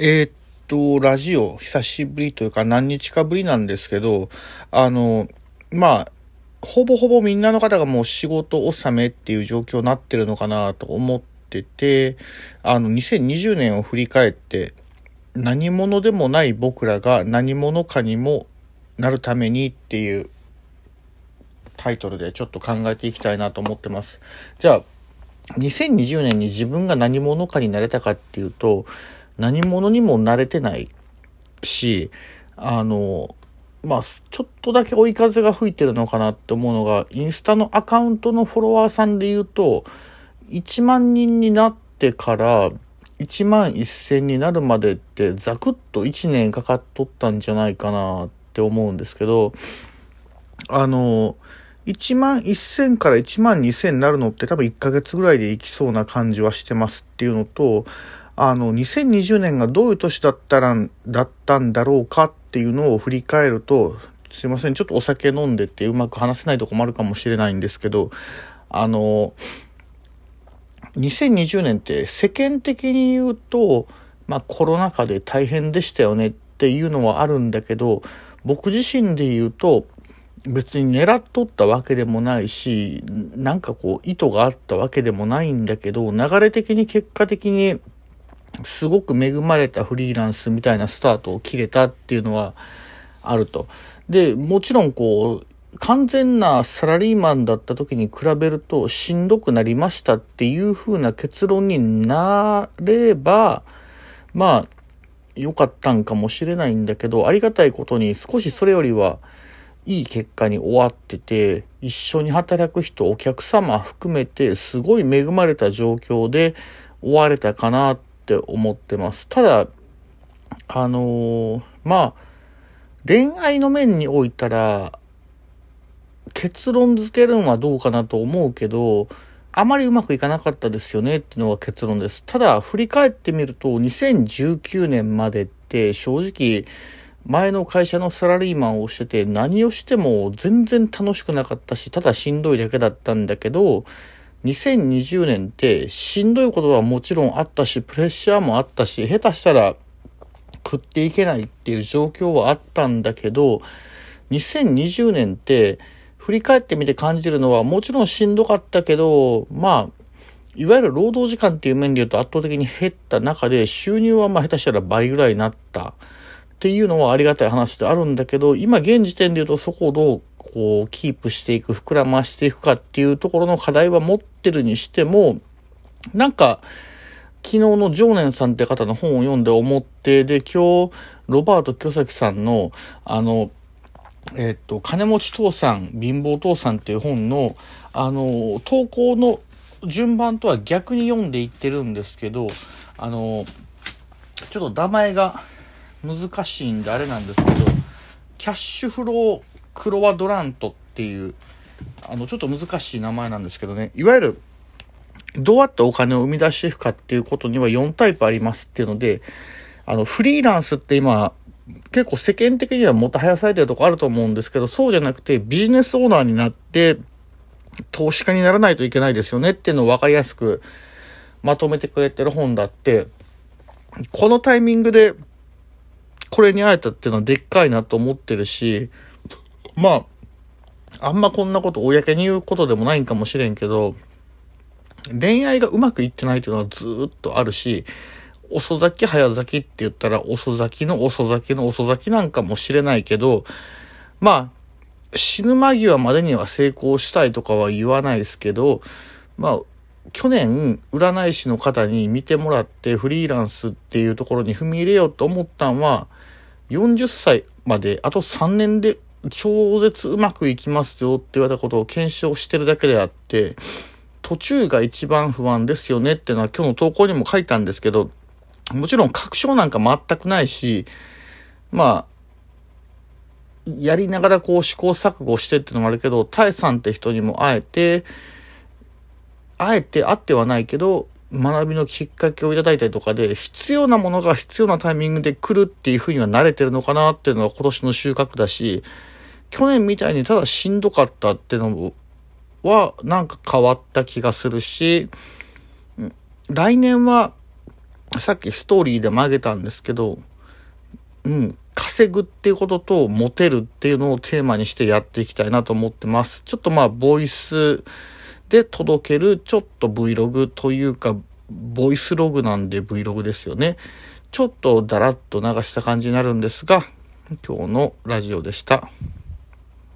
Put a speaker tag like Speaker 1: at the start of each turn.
Speaker 1: えーっと、ラジオ、久しぶりというか何日かぶりなんですけど、あの、まあ、ほぼほぼみんなの方がもう仕事納めっていう状況になってるのかなと思ってて、あの、2020年を振り返って、何者でもない僕らが何者かにもなるためにっていうタイトルでちょっと考えていきたいなと思ってます。じゃあ、2020年に自分が何者かになれたかっていうと、何者にも慣れてないし、あの、まあ、ちょっとだけ追い風が吹いてるのかなって思うのが、インスタのアカウントのフォロワーさんで言うと、1万人になってから1万1000になるまでってザクッと1年かかっとったんじゃないかなって思うんですけど、あの、1万1000から1万2000になるのって多分1ヶ月ぐらいでいきそうな感じはしてますっていうのと、あの、2020年がどういう年だったら、だったんだろうかっていうのを振り返ると、すいません、ちょっとお酒飲んでてうまく話せないとこもあるかもしれないんですけど、あの、2020年って世間的に言うと、まあコロナ禍で大変でしたよねっていうのはあるんだけど、僕自身で言うと、別に狙っとったわけでもないし、なんかこう意図があったわけでもないんだけど、流れ的に結果的にすごく恵まれたフリーランスみたいなスタートを切れたっていうのはあると。で、もちろんこう、完全なサラリーマンだった時に比べるとしんどくなりましたっていう風な結論になれば、まあ、良かったんかもしれないんだけど、ありがたいことに少しそれよりはいい結果に終わってて、一緒に働く人、お客様含めてすごい恵まれた状況で終われたかなっって思ってます。ただ、あのー、まあ、恋愛の面においたら、結論付けるのはどうかなと思うけど、あまりうまくいかなかったですよねっていうのが結論です。ただ、振り返ってみると、2019年までって正直、前の会社のサラリーマンをしてて、何をしても全然楽しくなかったし、ただしんどいだけだったんだけど、2020年ってしんどいことはもちろんあったし、プレッシャーもあったし、下手したら食っていけないっていう状況はあったんだけど、2020年って振り返ってみて感じるのはもちろんしんどかったけど、まあ、いわゆる労働時間っていう面で言うと圧倒的に減った中で収入はまあ下手したら倍ぐらいになった。っていうのはありがたい話であるんだけど、今現時点で言うとそこをどうこう、キープしていく、膨らましていくかっていうところの課題は持ってるにしても、なんか、昨日の常念さんって方の本を読んで思って、で、今日、ロバート清崎さんの、あの、えっと、金持ち父さん、貧乏父さんっていう本の、あの、投稿の順番とは逆に読んでいってるんですけど、あの、ちょっと名前が難しいんであれなんですけど、キャッシュフロークロワドラントっていう、あの、ちょっと難しい名前なんですけどね、いわゆる、どうやってお金を生み出していくかっていうことには4タイプありますっていうので、あの、フリーランスって今、結構世間的にはもっと早されてるとこあると思うんですけど、そうじゃなくてビジネスオーナーになって、投資家にならないといけないですよねっていうのを分かりやすくまとめてくれてる本だって、このタイミングでこれに会えたっていうのはでっかいなと思ってるし、まあ、あんまこんなこと公に言うことでもないんかもしれんけど、恋愛がうまくいってないっていうのはずっとあるし、遅咲き早咲きって言ったら遅咲きの遅咲きの遅咲きなんかもしれないけど、まあ、死ぬ間際までには成功したいとかは言わないですけど、まあ、去年、占い師の方に見てもらってフリーランスっていうところに踏み入れようと思ったんは、40歳まであと3年で超絶うまくいきますよって言われたことを検証してるだけであって、途中が一番不安ですよねっていうのは今日の投稿にも書いたんですけど、もちろん確証なんか全くないし、まあ、やりながらこう試行錯誤してっていうのもあるけど、タイさんって人にも会えて、あえて会ってはないけど、学びのきっかけをいただいたりとかで、必要なものが必要なタイミングで来るっていうふうには慣れてるのかなっていうのが今年の収穫だし、去年みたいにただしんどかったっていうのはなんか変わった気がするし、来年はさっきストーリーでも挙げたんですけど、うん、稼ぐっていうこととモテるっていうのをテーマにしてやっていきたいなと思ってます。ちょっとまあ、ボイスで届けるちょっと Vlog というか、ボイスログなんで Vlog ですよね。ちょっとだらっと流した感じになるんですが、今日のラジオでした。